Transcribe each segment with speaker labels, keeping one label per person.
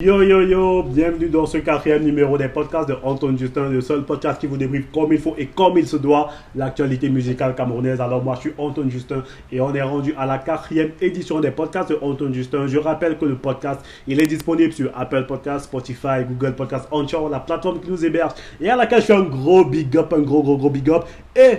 Speaker 1: Yo yo yo, bienvenue dans ce quatrième numéro des podcasts de Anton Justin, le seul podcast qui vous débriefe comme il faut et comme il se doit l'actualité musicale camerounaise. Alors moi je suis Anton Justin et on est rendu à la quatrième édition des podcasts de Anton Justin. Je rappelle que le podcast il est disponible sur Apple Podcasts, Spotify, Google Podcasts, Anchor, la plateforme qui nous héberge et à laquelle je fais un gros big up, un gros gros gros big up et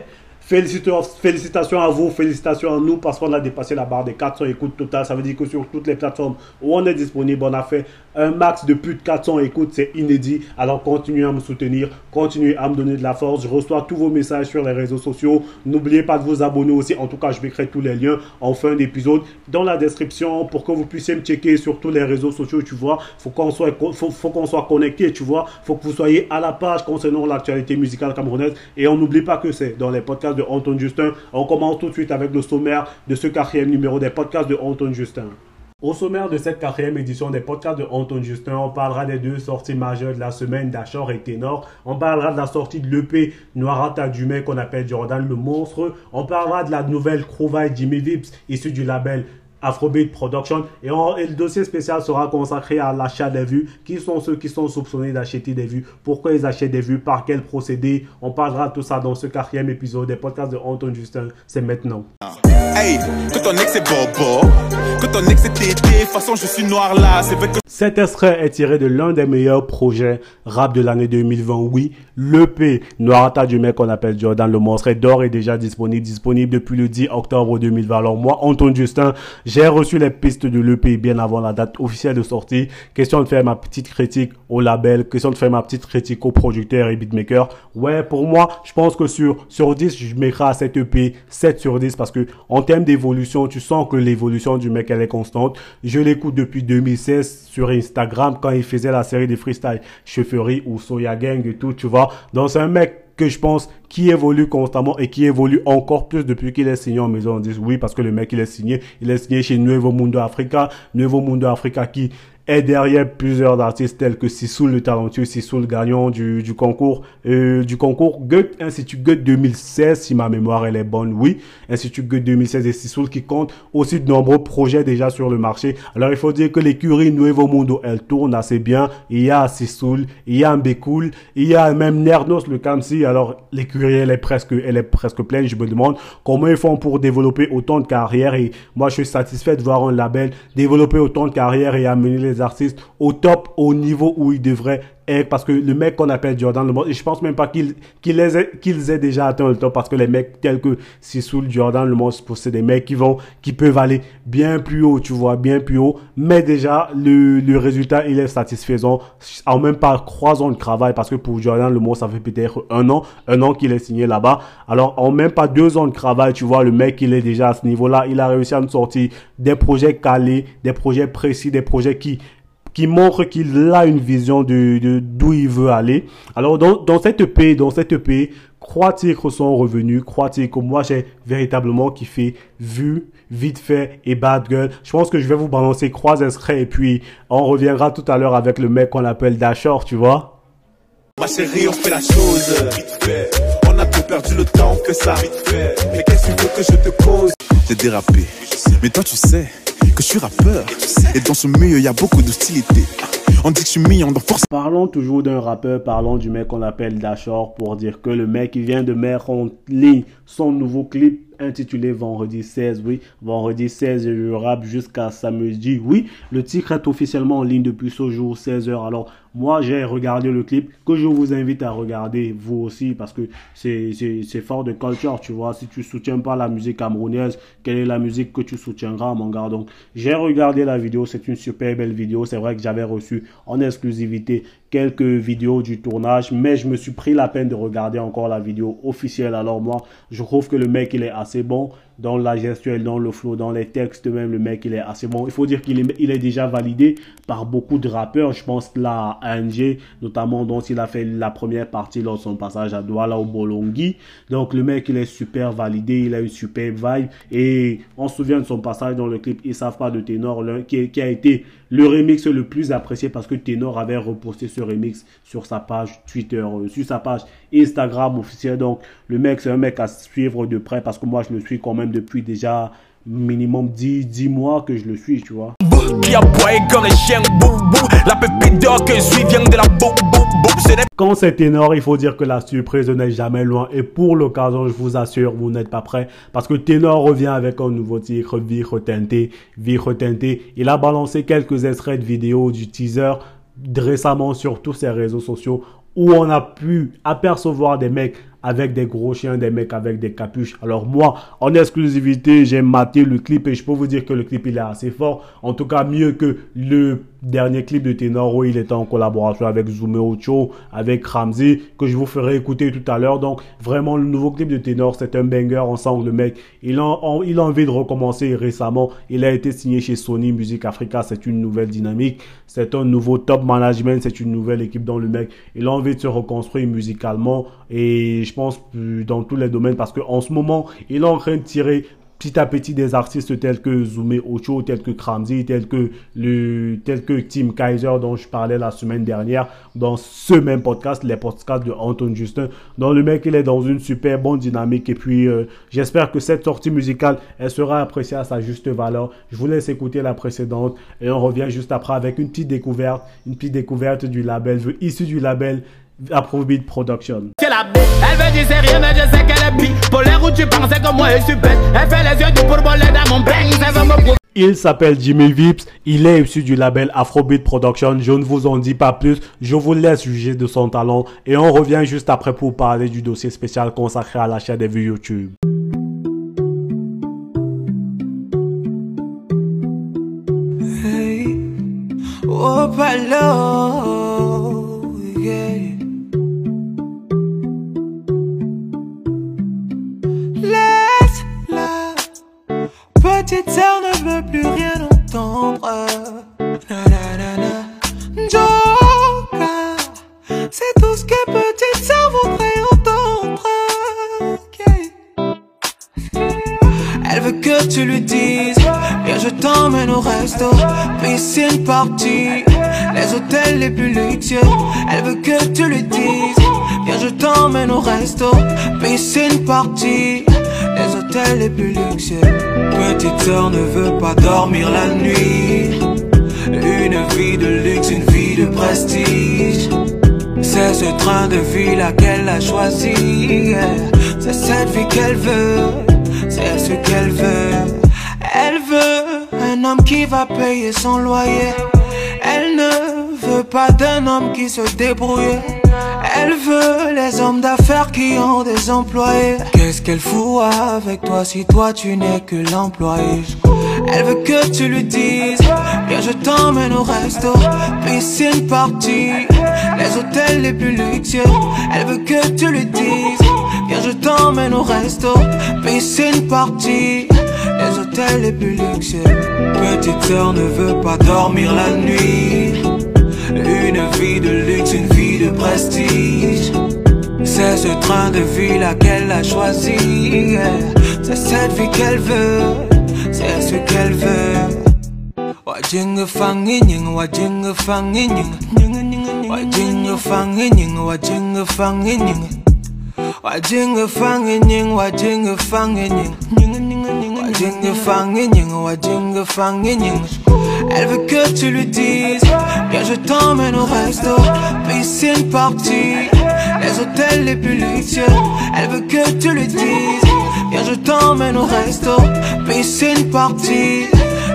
Speaker 1: Félicitations à vous, félicitations à nous parce qu'on a dépassé la barre des 400 écoutes totales. Ça veut dire que sur toutes les plateformes où on est disponible, on a fait un max de plus de 400 écoutes. C'est inédit. Alors continuez à me soutenir, continuez à me donner de la force. Je reçois tous vos messages sur les réseaux sociaux. N'oubliez pas de vous abonner aussi. En tout cas, je mettrai tous les liens en fin d'épisode dans la description pour que vous puissiez me checker sur tous les réseaux sociaux. Tu vois, faut qu'on soit, faut, faut qu'on soit connecté. Tu vois, faut que vous soyez à la page concernant l'actualité musicale camerounaise. Et on n'oublie pas que c'est dans les podcasts de Anton Justin. On commence tout de suite avec le sommaire de ce quatrième numéro des podcasts de Anton Justin. Au sommaire de cette quatrième édition des podcasts de Anton Justin, on parlera des deux sorties majeures de la semaine d'Achor et Ténor. On parlera de la sortie de l'EP Noirata Dumais qu'on appelle Jordan le Monstre. On parlera de la nouvelle trouvaille Jimmy Vips issue du label Afrobeat Production. Et, le dossier spécial sera consacré à l'achat des vues. Qui sont ceux qui sont soupçonnés d'acheter des vues? Pourquoi ils achètent des vues? Par quel procédé? On parlera de tout ça dans ce quatrième épisode des podcasts de Anton Justin. C'est maintenant. Hey, que ton ex est bobo, que ton ex est tété, façon je suis noir là, c'est que... Cet extrait est tiré de l'un des meilleurs projets rap de l'année 2020, oui, l'EP Noirata du mec qu'on appelle Jordan Le Monstre d'or est déjà disponible, disponible depuis le 10 octobre 2020. Alors moi, Anton Justin, j'ai reçu les pistes de l'EP bien avant la date officielle de sortie. Question de faire ma petite critique au label, question de faire ma petite critique au producteur et beatmaker. Ouais, pour moi, je pense que sur, sur 10, je mettrai à cette EP 7 sur 10 parce que en termes d'évolution, tu sens que l'évolution du mec, elle est constante. Je l'écoute depuis 2016 sur Instagram quand il faisait la série de freestyle Chefferie ou Soya Gang et tout, tu vois. Donc c'est un mec je pense qui évolue constamment et qui évolue encore plus depuis qu'il est signé en maison dit Oui, parce que le mec, il est signé. Il est signé chez Nuevo Mundo Africa. Nuevo Mundo Africa qui derrière plusieurs artistes tels que Sissoul le talentueux, Sissoul gagnant du, du concours, euh, du concours Goethe, Institut Goethe 2016, si ma mémoire elle est bonne, oui, Institut Goethe 2016 et Sissoul qui compte aussi de nombreux projets déjà sur le marché. Alors il faut dire que l'écurie Nuevo Mundo, elle tourne assez bien. Il y a Sissoul, il y a Mbekoul, il y a même Nernos le Kamsi. Alors l'écurie elle est presque, elle est presque pleine. Je me demande comment ils font pour développer autant de carrières et moi je suis satisfait de voir un label développer autant de carrières et amener les au top, au niveau où ils devraient être. Parce que le mec qu'on appelle Jordan, le et je pense même pas qu'ils qu'ils aient, déjà atteint le top parce que les mecs tels que Sissoul, Jordan, le monstre, c'est des mecs qui vont, qui peuvent aller bien plus haut, tu vois, bien plus haut. Mais déjà, le, le résultat, il est satisfaisant en même pas trois ans de travail parce que pour Jordan, le monstre, ça fait peut-être un an, un an qu'il est signé là-bas. Alors, en même pas deux ans de travail, tu vois, le mec, il est déjà à ce niveau-là. Il a réussi à nous sortir des projets calés, des projets précis, des projets qui qui montre qu'il a une vision de d'où il veut aller. Alors dans, dans cette EP, dans cette EP, trois titres sont revenus, trois titres que moi j'ai véritablement kiffé, vu, vite fait et bad girl. Je pense que je vais vous balancer trois extraits et puis on reviendra tout à l'heure avec le mec qu'on appelle Dashor, tu vois? Ma chérie, on fait la chose vite fait. On a plus perdu le temps que ça vite fait. Mais qu'est-ce que tu veux que je te pose? J'ai dérapé. Mais toi tu sais que je suis rappeur. Et dans ce milieu, il y a beaucoup d'hostilité. On dit que je suis mis en force. Parlons toujours d'un rappeur, parlons du mec qu'on appelle Dashor pour dire que le mec il vient de mettre en ligne son nouveau clip intitulé Vendredi 16. Oui, vendredi 16, je rappe jusqu'à samedi. Oui, le titre est officiellement en ligne depuis ce jour, 16h. Alors, moi, j'ai regardé le clip que je vous invite à regarder, vous aussi, parce que c'est fort de culture, tu vois. Si tu soutiens pas la musique camerounaise, quelle est la musique que tu soutiendras, mon gars? Donc, j'ai regardé la vidéo, c'est une super belle vidéo. C'est vrai que j'avais reçu en exclusivité quelques vidéos du tournage, mais je me suis pris la peine de regarder encore la vidéo officielle. Alors moi, je trouve que le mec, il est assez bon dans la gestuelle, dans le flow, dans les textes même, le mec, il est assez bon. Il faut dire qu'il est, il est déjà validé par beaucoup de rappeurs. Je pense là à ANG, notamment dont il a fait la première partie lors de son passage à Douala au Bolongi. Donc le mec, il est super validé, il a une super vibe. Et on se souvient de son passage dans le clip Ils savent pas de ténor, qui, qui a été le remix le plus apprécié parce que Ténor avait reposté ce remix sur sa page Twitter, euh, sur sa page Instagram officielle. Donc, le mec, c'est un mec à suivre de près parce que moi, je le suis quand même depuis déjà minimum 10, 10 mois que je le suis, tu vois. Quand c'est ténor, il faut dire que la surprise n'est jamais loin. Et pour l'occasion, je vous assure, vous n'êtes pas prêts. Parce que ténor revient avec un nouveau titre, Vie retentée. Vie retentée. Il a balancé quelques extraits de vidéos du teaser récemment sur tous ses réseaux sociaux où on a pu apercevoir des mecs avec des gros chiens, des mecs avec des capuches. Alors moi, en exclusivité, j'ai maté le clip et je peux vous dire que le clip il est assez fort. En tout cas, mieux que le dernier clip de Tenor où il était en collaboration avec Zume Ocho, avec Ramsey, que je vous ferai écouter tout à l'heure. Donc vraiment, le nouveau clip de Tenor, c'est un banger ensemble. Le mec, il a, il a envie de recommencer récemment. Il a été signé chez Sony Music Africa. C'est une nouvelle dynamique. C'est un nouveau top management. C'est une nouvelle équipe dans le mec. Il a envie de se reconstruire musicalement et je pense dans tous les domaines parce qu'en ce moment, il est en train de tirer petit à petit des artistes tels que Zoumé Ocho, tels que Kramzi, tels que le, tels que Tim Kaiser dont je parlais la semaine dernière dans ce même podcast, les podcasts de Anton Justin. Donc le mec il est dans une super bonne dynamique et puis euh, j'espère que cette sortie musicale elle sera appréciée à sa juste valeur. Je vous laisse écouter la précédente et on revient juste après avec une petite découverte, une petite découverte du label, issu du label Afrobeat Production.
Speaker 2: C'est la bête, elle veut du sérieux mais je sais qu'elle est bi Pour les où tu pensais que moi je suis bête. Elle fait les yeux du pourbolet dans mon bang Ça veut me
Speaker 1: il s'appelle Jimmy Vips, il est issu du label Afrobeat Production, je ne vous en dis pas plus, je vous laisse juger de son talent. Et on revient juste après pour parler du dossier spécial consacré à l'achat des vues YouTube.
Speaker 3: Hey, oh, les hôtels les plus luxueux. Elle veut que tu lui dises, viens je t'emmène au resto, piscine partie les hôtels les plus luxueux. Petite sœur ne veut pas dormir la nuit. Une vie de luxe, une vie de prestige. C'est ce train de vie là qu'elle a choisi. C'est cette vie qu'elle veut, c'est ce qu'elle veut. Elle veut un homme qui va payer son loyer. Elle ne veut pas d'un homme qui se débrouille. Elle veut les hommes d'affaires qui ont des employés. Qu'est-ce qu'elle fout avec toi si toi tu n'es que l'employé? Elle veut que tu lui dises, viens je t'emmène au resto, piscine partie, les hôtels les plus luxueux. Elle veut que tu lui dises, viens je t'emmène au resto, piscine partie, les hôtels les plus luxueux. Petite sœur ne veut pas dormir la nuit. Une vie de luxe, une vie de prestige. C'est ce train de vie là qu'elle a choisi. C'est cette vie qu'elle veut, c'est ce qu'elle veut. Wajinga fanginying, wajinga fanginying. Wajinga fanginying, wajinga fanginying. Elle veut que tu lui dises Viens je t'emmène au resto. Piscine partie Les hôtels les plus luxueux. Elle veut que tu lui dises Viens je t'emmène au resto. Piscine partie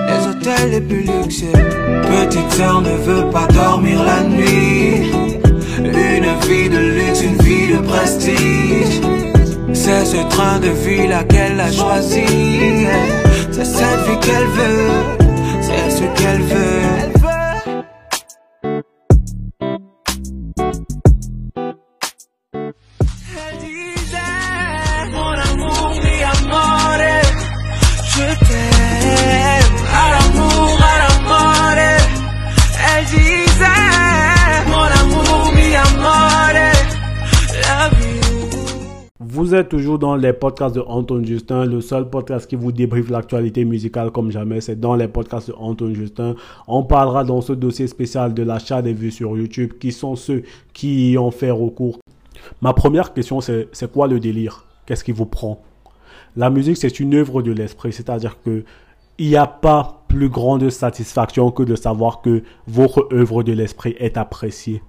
Speaker 3: Les hôtels les plus luxueux. Petite sœur ne veut pas dormir la nuit Une vie de luxe, une vie de prestige c'est ce train de vie là qu'elle a choisi C'est cette vie qu'elle veut c'est ce qu'elle veut.
Speaker 1: Vous êtes toujours dans les podcasts de Anton Justin, le seul podcast qui vous débriefe l'actualité musicale comme jamais. C'est dans les podcasts de Anton Justin. On parlera dans ce dossier spécial de l'achat des vues sur YouTube, qui sont ceux qui y ont fait recours. Ma première question, c'est c'est quoi le délire? Qu'est-ce qui vous prend? La musique, c'est une œuvre de l'esprit, c'est-à-dire que il n'y a pas plus grande satisfaction que de savoir que votre œuvre de l'esprit est appréciée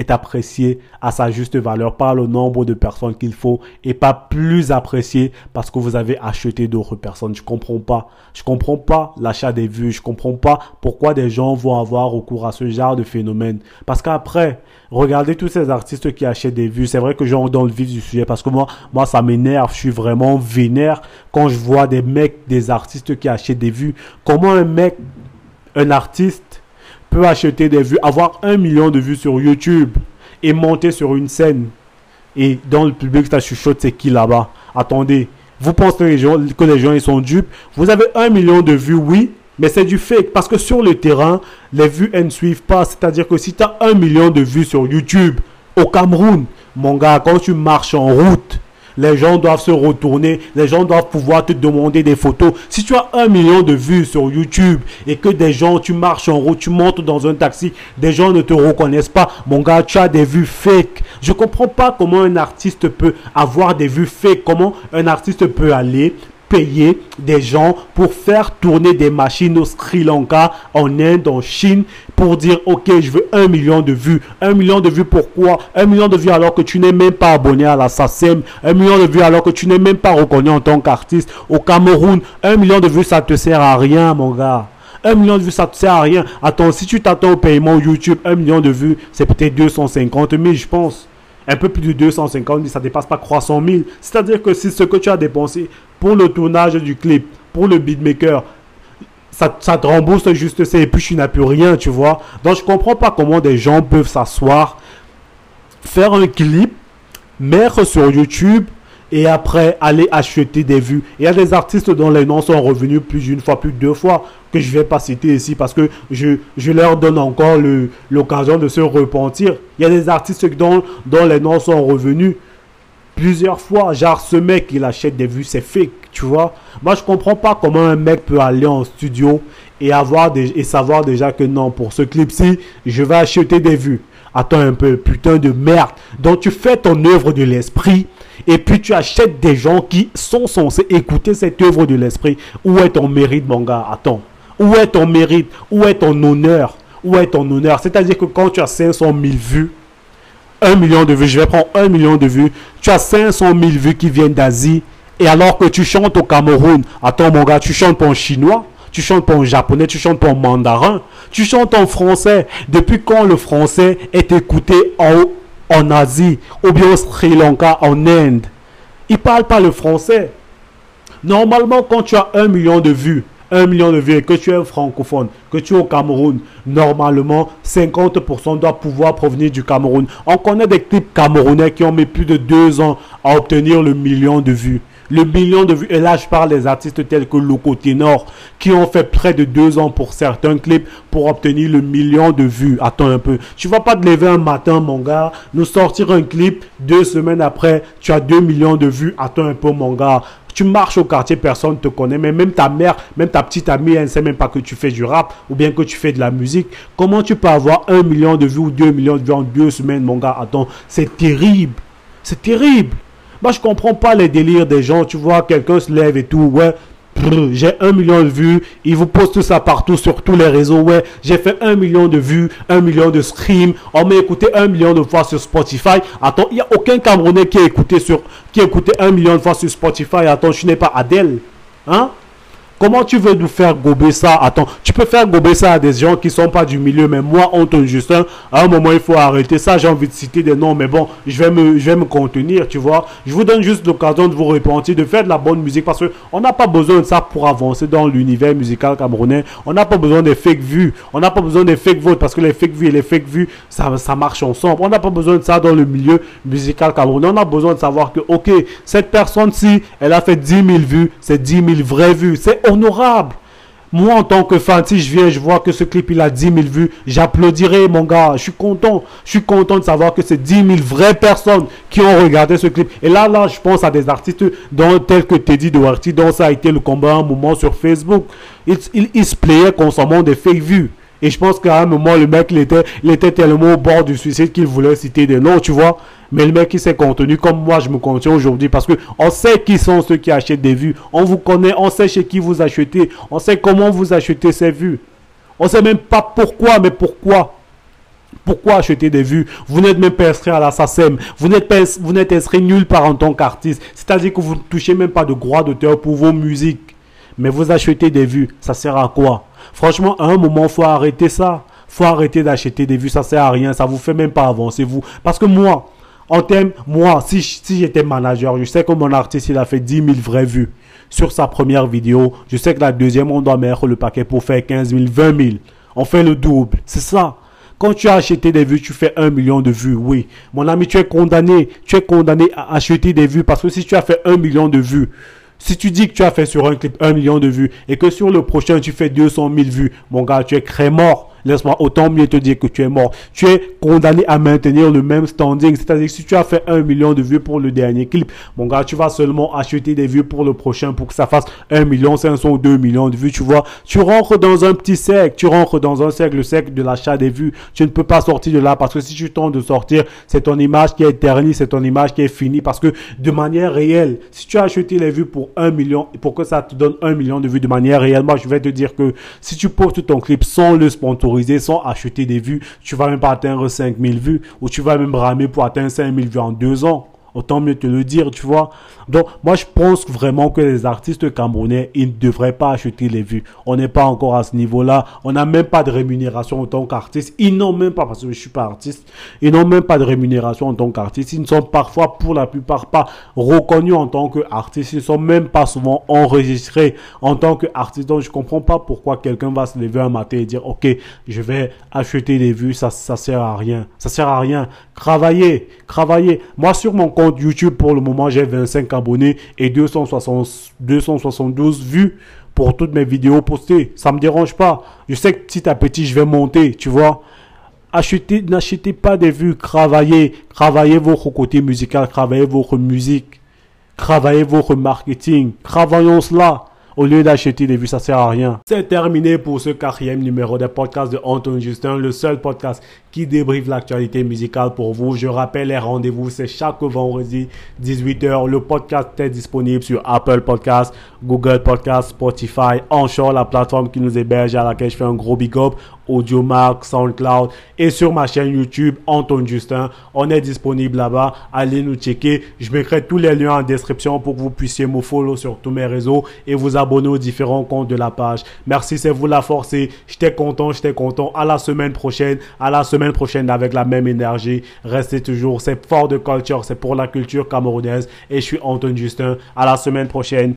Speaker 1: est apprécié à sa juste valeur par le nombre de personnes qu'il faut et pas plus apprécié parce que vous avez acheté d'autres personnes. Je comprends pas. Je comprends pas l'achat des vues. Je comprends pas pourquoi des gens vont avoir recours à ce genre de phénomène. Parce qu'après, regardez tous ces artistes qui achètent des vues. C'est vrai que j'en dans le vif du sujet parce que moi, moi, ça m'énerve. Je suis vraiment vénère quand je vois des mecs, des artistes qui achètent des vues. Comment un mec, un artiste peut acheter des vues, avoir un million de vues sur YouTube et monter sur une scène. Et dans le public, ça chuchote, c'est qui là-bas? Attendez, vous pensez que les gens, que les gens ils sont dupes? Vous avez un million de vues, oui, mais c'est du fake. Parce que sur le terrain, les vues, elles ne suivent pas. C'est-à-dire que si tu as un million de vues sur YouTube au Cameroun, mon gars, quand tu marches en route, les gens doivent se retourner. Les gens doivent pouvoir te demander des photos. Si tu as un million de vues sur YouTube et que des gens, tu marches en route, tu montes dans un taxi, des gens ne te reconnaissent pas, mon gars, tu as des vues fake. Je comprends pas comment un artiste peut avoir des vues fake. Comment un artiste peut aller payer des gens pour faire tourner des machines au Sri Lanka, en Inde, en Chine, pour dire, ok, je veux un million de vues. Un million de vues, pourquoi? Un million de vues alors que tu n'es même pas abonné à la SACEM. Un million de vues alors que tu n'es même pas reconnu en tant qu'artiste. Au Cameroun, un million de vues, ça te sert à rien, mon gars. Un million de vues, ça te sert à rien. Attends, si tu t'attends au paiement YouTube, un million de vues, c'est peut-être 250 000, je pense un peu plus de 250 000, ça dépasse pas 300 000. C'est-à-dire que si ce que tu as dépensé pour le tournage du clip, pour le beatmaker, ça, ça te rembourse juste ça et puis tu n'as plus rien, tu vois. Donc je comprends pas comment des gens peuvent s'asseoir, faire un clip, mettre sur YouTube et après aller acheter des vues. Il y a des artistes dont les noms sont revenus plus d'une fois, plus de deux fois, que je ne vais pas citer ici parce que je, leur donne encore l'occasion de se repentir. Il y a des artistes dont les noms sont revenus plusieurs fois. Genre, ce mec, il achète des vues, c'est fake, tu vois. Moi, je comprends pas comment un mec peut aller en studio et, avoir des, et savoir déjà que non, pour ce clip-ci, je vais acheter des vues. Attends un peu, putain de merde. Donc, tu fais ton œuvre de l'esprit et puis tu achètes des gens qui sont censés écouter cette œuvre de l'esprit. Où est ton mérite, mon gars? Attends. Où est ton mérite? Où est ton honneur? Où est ton honneur? C'est-à-dire que quand tu as 500 000 vues, 1 million de vues, je vais prendre 1 million de vues, tu as 500 000 vues qui viennent d'Asie, et alors que tu chantes au Cameroun, attends mon gars, tu chantes pas en chinois, tu chantes pas en japonais, tu chantes pas en mandarin, tu chantes en français. Depuis quand le français est écouté en, Asie, ou bien au Sri Lanka, en Inde? Ils parlent pas le français. Normalement, quand tu as 1 million de vues, 1 million de vues que tu es francophone, que tu es au Cameroun, normalement, 50% doit pouvoir provenir du Cameroun. On connaît des clips camerounais qui ont mis plus de 2 ans à obtenir le million de vues. Le million de vues, et là je parle des artistes tels que Loco Ténor, qui ont fait près de 2 ans pour certains clips pour obtenir le million de vues. Attends un peu. Tu vas pas te lever un matin, mon gars, nous sortir un clip, deux semaines après, tu as 2 millions de vues. Attends un peu, mon gars. Tu marches au quartier, personne ne te connaît, mais même ta mère, même ta petite amie, elle ne sait même pas que tu fais du rap ou bien que tu fais de la musique. Comment tu peux avoir un million de vues ou deux millions de vues en deux semaines, mon gars? Attends, c'est terrible. C'est terrible. Moi, je comprends pas les délires des gens. Tu vois, quelqu'un se lève et tout. Ouais, j'ai un million de vues, ils vous postent ça partout sur tous les réseaux. Ouais, j'ai fait un million de vues, un million de streams. On m'a écouté un million de fois sur Spotify. Attends, il n'y a aucun Camerounais qui a écouté sur, qui a écouté un million de fois sur Spotify. Attends, je n'ai pas Adèle. Hein? Comment tu veux nous faire gober ça? Attends, tu peux faire gober ça à des gens qui sont pas du milieu, mais moi, Anton Justin, à un moment, il faut arrêter ça. J'ai envie de citer des noms, mais bon, je vais me, je vais me contenir, tu vois. Je vous donne juste l'occasion de vous repentir, de faire de la bonne musique, parce qu'on n'a pas besoin de ça pour avancer dans l'univers musical camerounais. On n'a pas besoin des fake vues. On n'a pas besoin des fake votes, parce que les fake vues et les fake vues, ça, ça marche ensemble. On n'a pas besoin de ça dans le milieu musical camerounais. On a besoin de savoir que, ok, cette personne-ci, elle a fait 10 000 vues, c'est 10 000 vraies vues. C'est honorable. Moi, en tant que fan, si je viens, je vois que ce clip, il a 10 000 vues, j'applaudirai, mon gars. Je suis content. Je suis content de savoir que c'est 10 000 vraies personnes qui ont regardé ce clip. Et là, là, je pense à des artistes dont, tels que Teddy Doherty, dont ça a été le combat un moment sur Facebook. Il, il, se playait consommant des fake vues. Et je pense qu'à un moment, le mec, il était, il était tellement au bord du suicide qu'il voulait citer des noms, tu vois. Mais le mec, il s'est contenu comme moi, je me contiens aujourd'hui parce que on sait qui sont ceux qui achètent des vues. On vous connaît, on sait chez qui vous achetez, on sait comment vous achetez ces vues. On sait même pas pourquoi, mais pourquoi. Pourquoi acheter des vues? Vous n'êtes même pas inscrit à la SACEM. Vous n'êtes vous n'êtes inscrit nulle part en tant qu'artiste. C'est-à-dire que vous ne touchez même pas de droit d'auteur pour vos musiques. Mais vous achetez des vues. Ça sert à quoi? Franchement, à un moment, faut arrêter ça. Faut arrêter d'acheter des vues. Ça sert à rien. Ça vous fait même pas avancer, vous. Parce que moi, en termes, moi, si, j'étais manager, je sais que mon artiste, il a fait 10 000 vraies vues sur sa première vidéo. Je sais que la deuxième, on doit mettre le paquet pour faire 15 000, 20 000. On fait le double. C'est ça. Quand tu as acheté des vues, tu fais un million de vues. Oui. Mon ami, tu es condamné. Tu es condamné à acheter des vues parce que si tu as fait un million de vues, si tu dis que tu as fait sur un clip un million de vues et que sur le prochain tu fais 200 000 vues, mon gars, tu es très mort laisse-moi autant mieux te dire que tu es mort. Tu es condamné à maintenir le même standing. C'est-à-dire que si tu as fait un million de vues pour le dernier clip, mon gars, tu vas seulement acheter des vues pour le prochain pour que ça fasse 1 million 500 ou 2 millions de vues, tu vois. Tu rentres dans un petit cercle, tu rentres dans un cercle, le cercle de l'achat des vues. Tu ne peux pas sortir de là parce que si tu tentes de sortir, c'est ton image qui est éternie, c'est ton image qui est finie parce que de manière réelle, si tu as acheté les vues pour 1 million, pour que ça te donne 1 million de vues de manière réelle, moi je vais te dire que si tu postes ton clip sans le sponsor sans acheter des vues, tu vas même pas atteindre 5000 vues ou tu vas même ramer pour atteindre 5000 vues en deux ans. Autant mieux te le dire, tu vois. Donc, moi, je pense vraiment que les artistes camerounais, ils ne devraient pas acheter les vues. On n'est pas encore à ce niveau-là. On n'a même pas de rémunération en tant qu'artiste. Ils n'ont même pas, parce que je suis pas artiste, ils n'ont même pas de rémunération en tant qu'artiste. Ils ne sont parfois, pour la plupart, pas reconnus en tant qu'artistes. Ils ne sont même pas souvent enregistrés en tant qu'artistes. Donc, je comprends pas pourquoi quelqu'un va se lever un matin et dire, OK, je vais acheter des vues. Ça, ça sert à rien. Ça sert à rien. Travailler, travailler. Moi, sur mon compte YouTube, pour le moment, j'ai 25 abonnés et 260, 272 vues pour toutes mes vidéos postées. Ça me dérange pas. Je sais que petit à petit, je vais monter, tu vois. Achetez, n'achetez pas des vues, travaillez, travaillez votre côté musical, travaillez votre musique, travaillez votre marketing, travaillons cela. Au lieu d'acheter des vues, ça sert à rien. C'est terminé pour ce quatrième numéro des podcasts de Anton Justin, le seul podcast qui débriefe l'actualité musicale pour vous. Je rappelle les rendez-vous, c'est chaque vendredi 18h. Le podcast est disponible sur Apple Podcasts, Google Podcasts, Spotify, Anchor, la plateforme qui nous héberge à laquelle je fais un gros big up, AudioMark, SoundCloud et sur ma chaîne YouTube Anton Justin. On est disponible là-bas. Allez nous checker. Je mettrai tous les liens en description pour que vous puissiez me follow sur tous mes réseaux et vous abonner aux différents comptes de la page. Merci, c'est vous la forcé. J'étais content, j'étais content. À la semaine prochaine. À la semaine prochaine avec la même énergie. Restez toujours. C'est fort de culture. C'est pour la culture camerounaise. Et je suis Anton Justin. À la semaine prochaine.